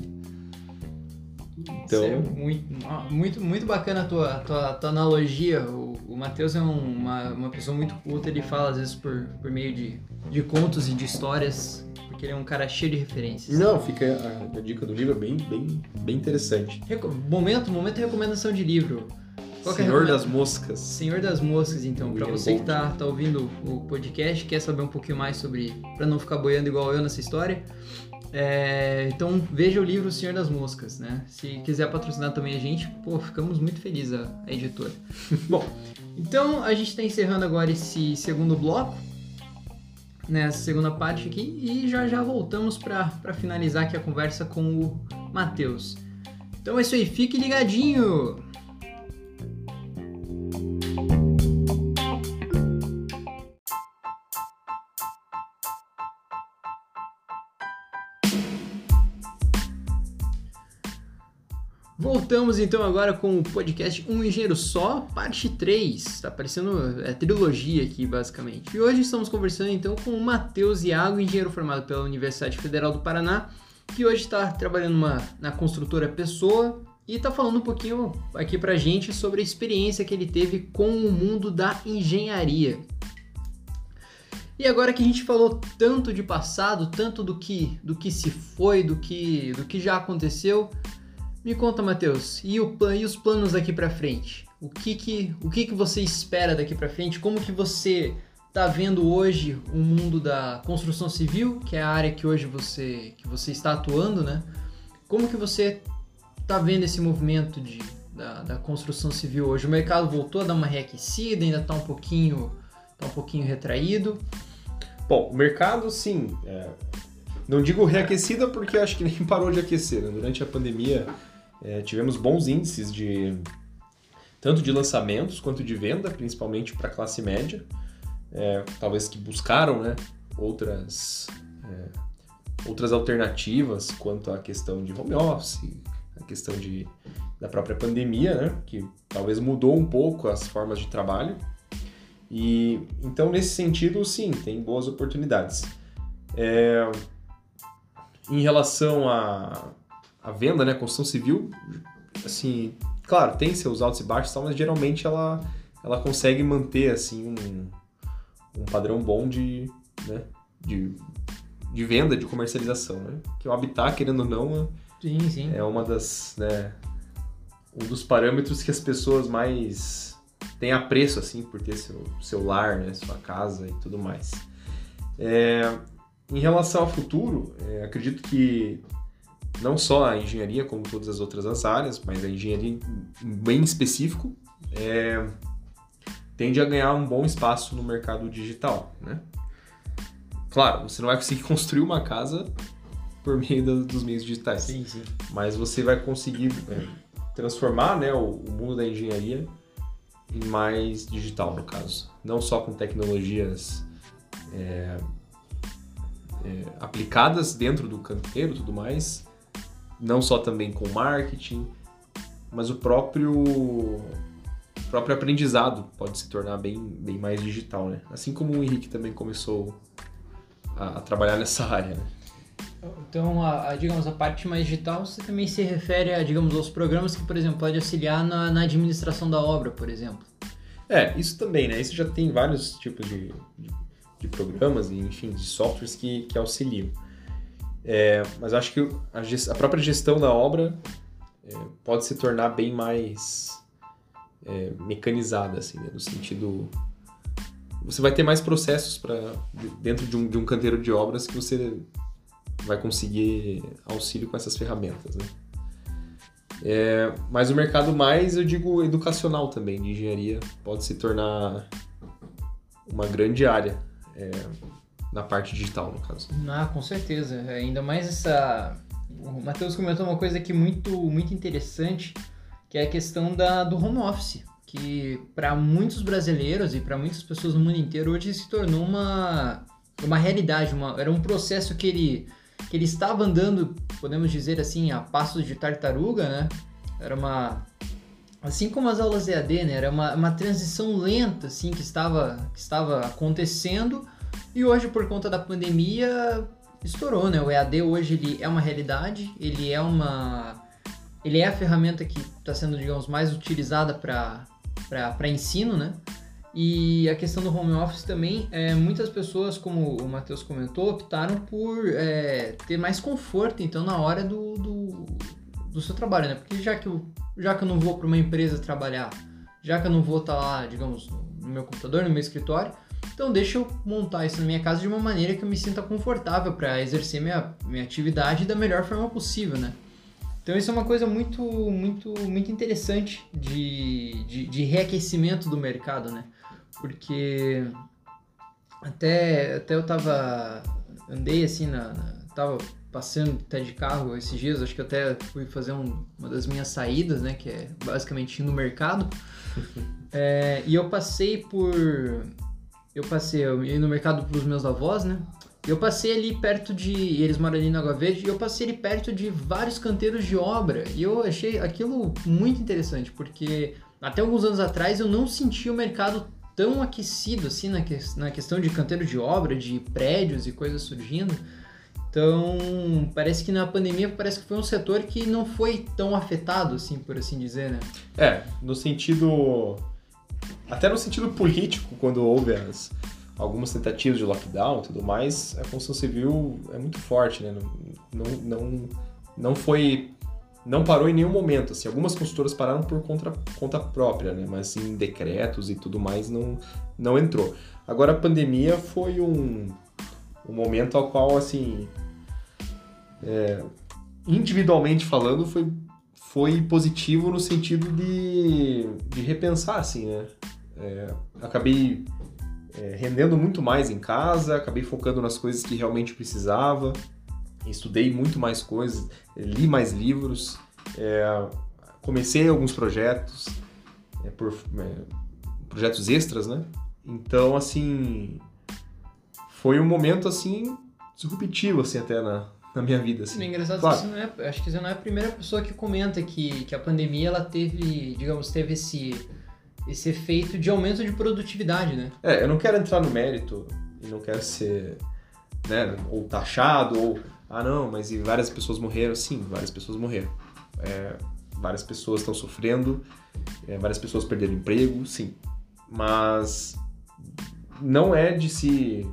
Então... É muito, muito, muito bacana a tua, tua, tua analogia. O, o Matheus é um, uma, uma pessoa muito culta, ele fala às vezes por, por meio de, de contos e de histórias, porque ele é um cara cheio de referências. Não, fica a, a dica do livro é bem, bem, bem interessante. Momento, momento de recomendação de livro. Qual é Senhor é das Moscas. Senhor das Moscas, então. Para você que tá, tá ouvindo o podcast, quer saber um pouquinho mais sobre. para não ficar boiando igual eu nessa história. É, então veja o livro Senhor das Moscas, né? Se quiser patrocinar também a gente, pô, ficamos muito felizes, a, a editora. Bom, então a gente está encerrando agora esse segundo bloco, nessa né, segunda parte aqui, e já já voltamos para finalizar aqui a conversa com o Matheus. Então é isso aí, fique ligadinho! Voltamos então agora com o podcast Um Engenheiro Só, parte 3. Tá parecendo é, trilogia aqui, basicamente. E hoje estamos conversando então com o Matheus Iago, engenheiro formado pela Universidade Federal do Paraná, que hoje está trabalhando uma, na construtora Pessoa e está falando um pouquinho aqui pra gente sobre a experiência que ele teve com o mundo da engenharia. E agora que a gente falou tanto de passado, tanto do que, do que se foi, do que, do que já aconteceu, me conta, Matheus, e, e os planos daqui para frente? O que que, o que que você espera daqui para frente? Como que você está vendo hoje o mundo da construção civil, que é a área que hoje você, que você está atuando, né? Como que você está vendo esse movimento de, da, da, construção civil hoje? O mercado voltou a dar uma reaquecida, ainda está um pouquinho, tá um pouquinho retraído? Bom, o mercado, sim. É, não digo reaquecida porque acho que nem parou de aquecer. Né? Durante a pandemia é, tivemos bons índices de tanto de lançamentos quanto de venda, principalmente para a classe média, é, talvez que buscaram né, outras, é, outras alternativas quanto à questão de home office, a questão de, da própria pandemia, né, que talvez mudou um pouco as formas de trabalho. E então nesse sentido, sim, tem boas oportunidades. É, em relação a a venda, né, a construção civil, assim, claro, tem seus altos e baixos, tal, mas geralmente ela, ela consegue manter assim um, um padrão bom de, né, de, de venda, de comercialização, né? Que o habitat, querendo ou não, sim, sim. é uma das, né, um dos parâmetros que as pessoas mais têm apreço assim por ter seu, seu lar, né, sua casa e tudo mais. É, em relação ao futuro, é, acredito que não só a engenharia, como todas as outras as áreas, mas a engenharia bem específico, é, tende a ganhar um bom espaço no mercado digital, né? Claro, você não vai conseguir construir uma casa por meio da, dos meios digitais, sim, sim. mas você vai conseguir é, transformar né, o, o mundo da engenharia em mais digital, no caso. Não só com tecnologias é, é, aplicadas dentro do canteiro e tudo mais, não só também com marketing, mas o próprio o próprio aprendizado pode se tornar bem, bem mais digital, né? Assim como o Henrique também começou a, a trabalhar nessa área, né? Então, a, a, digamos, a parte mais digital, você também se refere a, digamos, aos programas que, por exemplo, pode auxiliar na, na administração da obra, por exemplo. É, isso também, né? Isso já tem vários tipos de, de, de programas e, enfim, de softwares que, que auxiliam. É, mas acho que a, a, própria gestão da obra é, pode se tornar bem mais é, mecanizada, assim, né? no sentido você vai ter mais processos para dentro de um, de um canteiro de obras que você vai conseguir auxílio com essas ferramentas, né? É, mas o mercado mais, eu digo, educacional também, de engenharia, pode se tornar uma grande área é, na parte digital, no caso. Ah, com certeza. Ainda mais essa... O Matheus comentou uma coisa aqui muito, muito interessante, que é a questão da, do home office que para muitos brasileiros e para muitas pessoas no mundo inteiro hoje se tornou uma, uma realidade, uma, era um processo que ele, que ele estava andando, podemos dizer assim, a passos de tartaruga, né? Era uma assim como as aulas EAD, né? Era uma, uma transição lenta assim que estava que estava acontecendo e hoje por conta da pandemia estourou, né? O EAD hoje ele é uma realidade, ele é uma ele é a ferramenta que está sendo, digamos, mais utilizada para ensino, né? E a questão do home office também, é, muitas pessoas, como o Matheus comentou, optaram por é, ter mais conforto, então, na hora do, do, do, seu trabalho, né? Porque já que, eu, já que eu não vou para uma empresa trabalhar, já que eu não vou estar tá lá, digamos, no meu computador, no meu escritório, então deixa eu montar isso na minha casa de uma maneira que eu me sinta confortável para exercer minha, minha atividade da melhor forma possível, né? Então isso é uma coisa muito, muito, muito interessante de, de, de reaquecimento do mercado, né? Porque até, até eu tava andei assim na, na tava passeando até de carro esses dias, acho que eu até fui fazer um, uma das minhas saídas, né, que é basicamente ir no mercado. é, e eu passei por eu passei eu ia no mercado para os meus avós, né? Eu passei ali perto de. Eles moram ali na Água Verde, e eu passei ali perto de vários canteiros de obra. E eu achei aquilo muito interessante, porque até alguns anos atrás eu não sentia o mercado tão aquecido assim na, que, na questão de canteiro de obra, de prédios e coisas surgindo. Então, parece que na pandemia parece que foi um setor que não foi tão afetado, assim, por assim dizer, né? É, no sentido. Até no sentido político, quando houve as algumas tentativas de lockdown e tudo mais, a construção civil é muito forte, né? Não, não, não foi. Não parou em nenhum momento. Assim, algumas construtoras pararam por conta, conta própria, né? Mas em decretos e tudo mais não, não entrou. Agora a pandemia foi um, um momento ao qual, assim. É, individualmente falando, foi, foi positivo no sentido de, de repensar, assim, né? É, acabei é, rendendo muito mais em casa, acabei focando nas coisas que realmente precisava, estudei muito mais coisas, li mais livros, é, comecei alguns projetos, é, por, é, projetos extras, né? Então, assim, foi um momento, assim, disruptivo, assim, até na, na minha vida. Assim. É engraçado claro. você não é, acho que você não é a primeira pessoa que comenta que, que a pandemia, ela teve, digamos, teve esse esse efeito de aumento de produtividade, né? É, eu não quero entrar no mérito e não quero ser, né, ou taxado, ou, ah não, mas e várias pessoas morreram? Sim, várias pessoas morreram. É, várias pessoas estão sofrendo, é, várias pessoas perderam emprego, sim. Mas não é de se...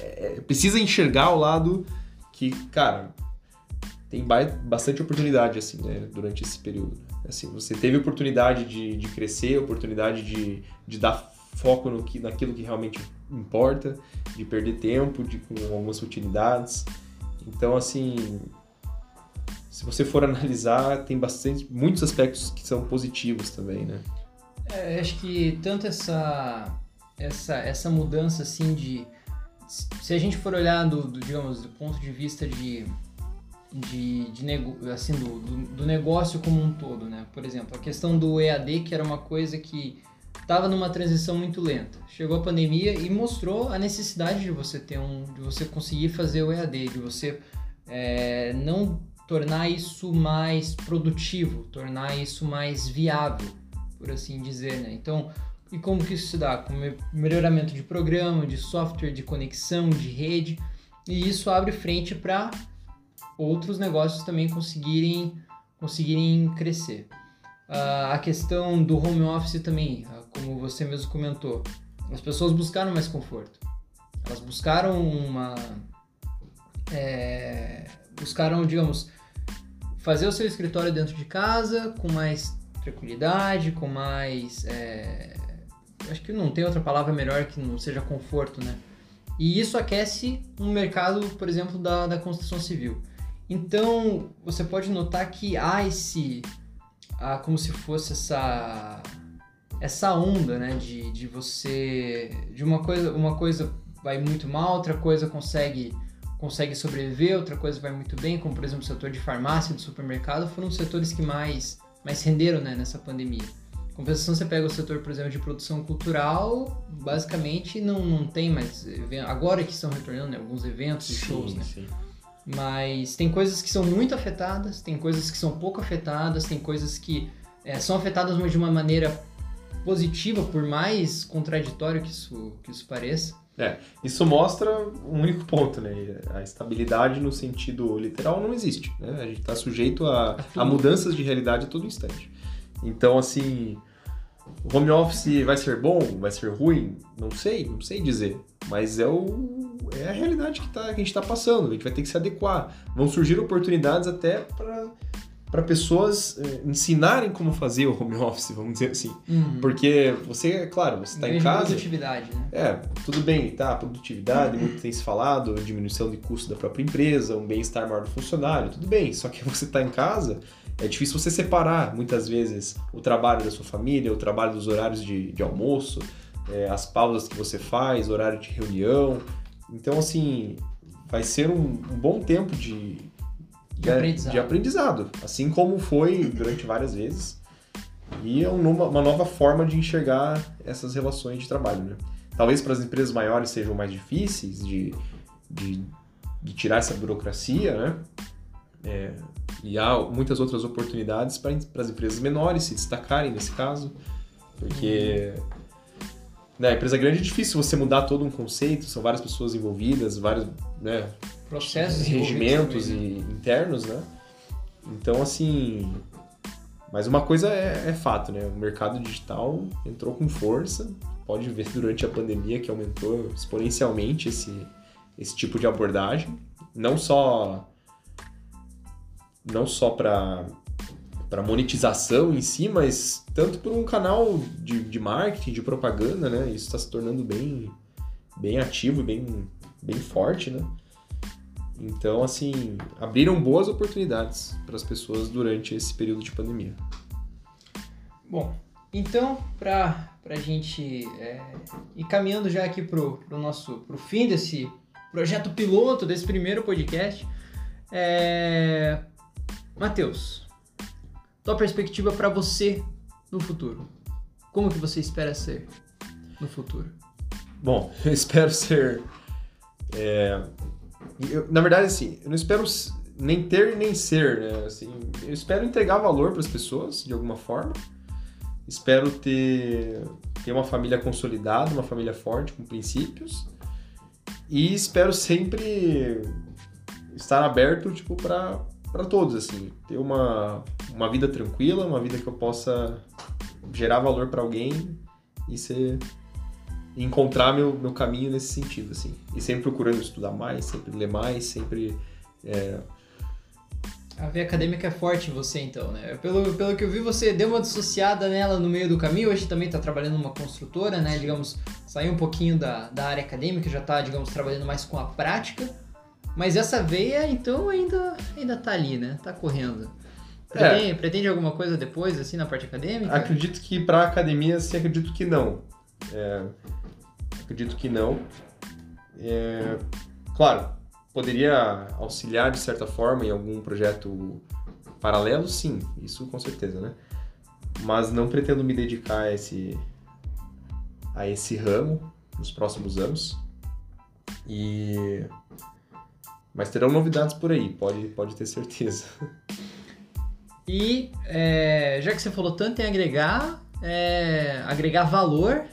É, precisa enxergar o lado que, cara, tem bastante oportunidade, assim, né, durante esse período. Assim, você teve oportunidade de, de crescer, oportunidade de, de dar foco no que, naquilo que realmente importa, de perder tempo, de com algumas utilidades. Então, assim, se você for analisar, tem bastante, muitos aspectos que são positivos também, né? É, acho que tanto essa, essa, essa mudança, assim, de... Se a gente for olhar, do, do digamos, do ponto de vista de de, de nego, assim, do, do, do, negócio como um todo, né? Por exemplo, a questão do EAD, que era uma coisa que estava numa transição muito lenta. Chegou a pandemia e mostrou a necessidade de você ter um, de você conseguir fazer o EAD, de você é, não tornar isso mais produtivo, tornar isso mais viável, por assim dizer, né? Então, e como que isso se dá? Com melhoramento de programa, de software, de conexão, de rede, e isso abre frente para outros negócios também conseguirem, conseguirem crescer. Uh, a questão do home office também, uh, como você mesmo comentou, as pessoas buscaram mais conforto. Elas buscaram uma. É, buscaram, digamos, fazer o seu escritório dentro de casa com mais tranquilidade, com mais. É, acho que não tem outra palavra melhor que não seja conforto, né? E isso aquece um mercado, por exemplo, da, da construção civil. Então, você pode notar que há esse. Há como se fosse essa. Essa onda, né? De, de você. De uma coisa, uma coisa vai muito mal, outra coisa consegue consegue sobreviver, outra coisa vai muito bem, como por exemplo o setor de farmácia, de supermercado, foram os setores que mais, mais renderam né, nessa pandemia. Compensação, você pega o setor, por exemplo, de produção cultural, basicamente não, não tem mais. Agora que estão retornando né, alguns eventos e shows, né? Sim. Mas tem coisas que são muito afetadas, tem coisas que são pouco afetadas, tem coisas que é, são afetadas mas de uma maneira positiva, por mais contraditório que isso, que isso pareça. É, isso mostra um único ponto, né? A estabilidade no sentido literal não existe, né? A gente está sujeito a, a mudanças de realidade a todo instante. Então, assim, home office vai ser bom, vai ser ruim? Não sei, não sei dizer. Mas é, o, é a realidade que, tá, que a gente está passando. A gente vai ter que se adequar. Vão surgir oportunidades até para para pessoas eh, ensinarem como fazer o home office, vamos dizer assim. Uhum. Porque você, é claro, você está em casa. produtividade, né? É, tudo bem, tá? Produtividade, muito tem se falado, diminuição de custo da própria empresa, um bem-estar maior do funcionário, tudo bem. Só que você está em casa, é difícil você separar muitas vezes o trabalho da sua família, o trabalho dos horários de, de almoço, é, as pausas que você faz, horário de reunião. Então, assim, vai ser um, um bom tempo de de, aprendizado. de aprendizado. Assim como foi durante várias vezes. E é uma, uma nova forma de enxergar essas relações de trabalho. Né? Talvez para as empresas maiores sejam mais difíceis de, de, de tirar essa burocracia, né? É, e há muitas outras oportunidades para as empresas menores se destacarem nesse caso, porque na né, empresa grande é difícil você mudar todo um conceito, são várias pessoas envolvidas, vários né, processos, regimentos e internos, né? Então, assim. Mas uma coisa é, é, fato, né? O mercado digital entrou com força. Pode ver durante a pandemia que aumentou exponencialmente esse, esse tipo de abordagem. Não só não só para para monetização em si, mas tanto por um canal de, de marketing, de propaganda, né? Isso está se tornando bem, bem ativo, bem, bem forte, né? Então, assim, abriram boas oportunidades para as pessoas durante esse período de pandemia. Bom, então, para a gente é, ir caminhando já aqui para o nosso pro fim desse projeto piloto, desse primeiro podcast, é... Matheus, tua perspectiva para você no futuro? Como que você espera ser no futuro? Bom, eu espero ser é, eu, na verdade, assim, eu não espero nem ter nem ser, né? Assim, eu espero entregar valor para as pessoas de alguma forma. Espero ter, ter uma família consolidada, uma família forte, com princípios. E espero sempre estar aberto, tipo, para para todos, assim, ter uma, uma vida tranquila, uma vida que eu possa gerar valor para alguém e ser encontrar meu, meu caminho nesse sentido, assim. E sempre procurando estudar mais, sempre ler mais, sempre... É... A veia acadêmica é forte em você, então, né? Pelo, pelo que eu vi, você deu uma dissociada nela no meio do caminho. Hoje também está trabalhando numa construtora, né? Digamos, saiu um pouquinho da, da área acadêmica, já está, digamos, trabalhando mais com a prática. Mas essa veia, então, ainda, ainda tá ali, né? Tá correndo. Pretende, é. pretende alguma coisa depois, assim, na parte acadêmica? Acredito que para academia, sim, acredito que não. É, Acredito que não. É, claro, poderia auxiliar de certa forma em algum projeto paralelo, sim, isso com certeza, né? Mas não pretendo me dedicar a esse, a esse ramo nos próximos anos. E mas terão novidades por aí, pode, pode ter certeza. E é, já que você falou tanto em agregar, é, agregar valor,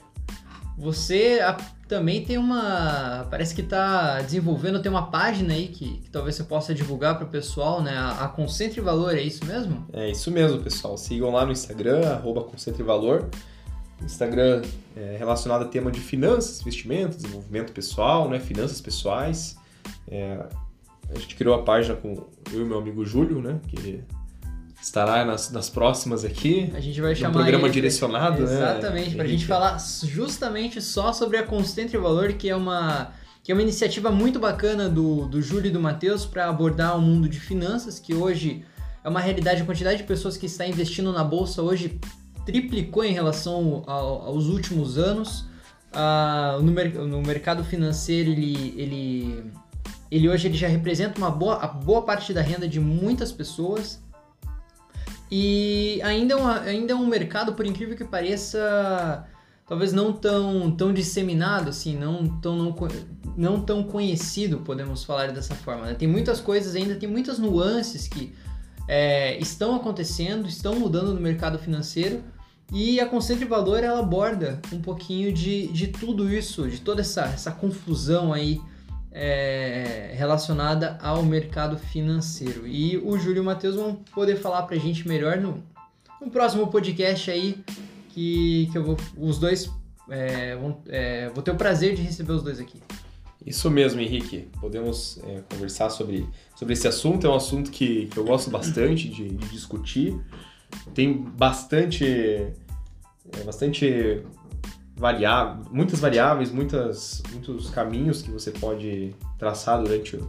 você a, também tem uma. Parece que está desenvolvendo, tem uma página aí que, que talvez você possa divulgar para o pessoal, né? A, a Concentre Valor, é isso mesmo? É isso mesmo, pessoal. Sigam lá no Instagram, Concentre Valor. Instagram é, relacionado a tema de finanças, investimentos, desenvolvimento pessoal, né? Finanças pessoais. É, a gente criou a página com eu e meu amigo Júlio, né? Que estará nas, nas próximas aqui. A gente vai chamar um programa ele- direcionado, né? Exatamente, pra gente Henrique? falar justamente só sobre a Constante Valor, que é uma que é uma iniciativa muito bacana do, do Júlio e do Matheus para abordar o mundo de finanças, que hoje é uma realidade, a quantidade de pessoas que está investindo na bolsa hoje triplicou em relação ao- aos últimos anos. Ah, no, mer- no mercado financeiro, ele, ele, ele hoje ele já representa uma boa, a boa parte da renda de muitas pessoas. E ainda é, uma- ainda é um mercado, por incrível que pareça, talvez não tão, tão disseminado, assim, não tão, não, não tão conhecido, podemos falar dessa forma. né? Tem muitas coisas ainda, tem muitas nuances que é, estão acontecendo, estão mudando no mercado financeiro. E a Concentre Valor ela aborda um pouquinho de, de tudo isso, de toda essa, essa confusão aí é, relacionada ao mercado financeiro. E o Júlio e o Matheus vão poder falar pra gente melhor no, no próximo podcast aí, que, que eu vou. Os dois. é, vão, é, vou ter o prazer de receber os dois aqui. Isso mesmo, Henrique. Podemos é, conversar sobre, sobre esse assunto. É um assunto que, que eu gosto bastante de, de discutir. Tem bastante, é, bastante variável, muitas variáveis, muitas, muitos caminhos que você pode traçar durante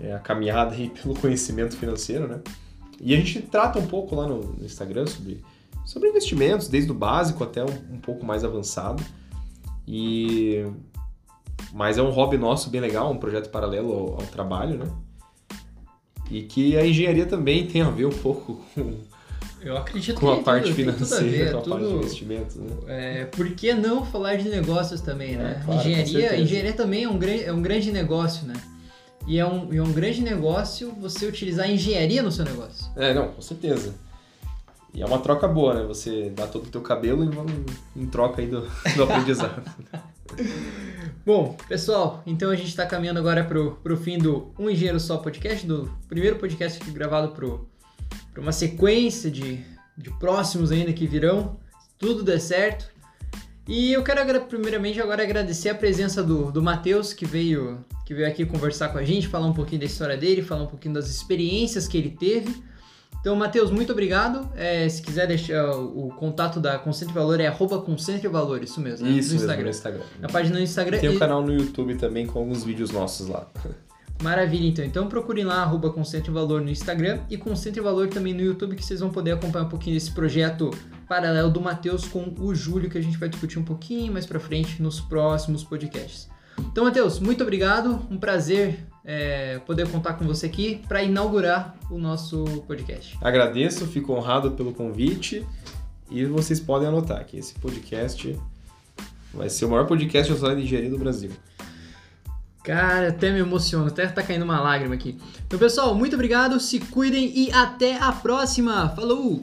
é, a caminhada aí pelo conhecimento financeiro, né? E a gente trata um pouco lá no, no Instagram sobre, sobre investimentos, desde o básico até um, um pouco mais avançado. E mas é um hobby nosso bem legal, um projeto paralelo ao, ao trabalho, né? E que a engenharia também tem a ver um pouco com, Eu acredito com a tem parte tudo, tem tudo a financeira, ver, com a parte de tudo- investimentos, né? É, por que não falar de negócios também, né? É, claro, engenharia, engenharia também é um, grande, é um grande negócio, né? E é um, é um grande negócio você utilizar a engenharia no seu negócio. É, não, com certeza. E é uma troca boa, né? Você dá todo o teu cabelo em, em troca aí do, do aprendizado. Bom, pessoal, então a gente está caminhando agora pro, pro fim do Um Engenheiro Só podcast, do primeiro podcast gravado pro, pra uma sequência de, de próximos ainda que virão, se tudo der certo. E eu quero primeiramente agora agradecer a presença do, do Matheus, que veio, que veio aqui conversar com a gente, falar um pouquinho da história dele, falar um pouquinho das experiências que ele teve. Então, Matheus, muito obrigado. É, se quiser deixar o, o contato da Concentre Valor é arroba Concentre Valor, isso mesmo, né? Isso no mesmo, Instagram. no Instagram. Na página do Instagram. Tem e- um canal no YouTube também com alguns vídeos nossos lá. Maravilha, então. Então procurem lá, arroba Concentre Valor no Instagram e Concentre Valor também no YouTube, que vocês vão poder acompanhar um pouquinho desse projeto paralelo do Matheus com o Júlio, que a gente vai discutir um pouquinho mais pra frente nos próximos podcasts. Então, Matheus, muito obrigado. Um prazer é, poder contar com você aqui para inaugurar o nosso podcast. Agradeço, fico honrado pelo convite e vocês podem anotar que esse podcast vai ser o maior podcast de de engenharia do Brasil. Cara, até me emociono, até tá caindo uma lágrima aqui. Então, pessoal, muito obrigado, se cuidem e até a próxima. Falou!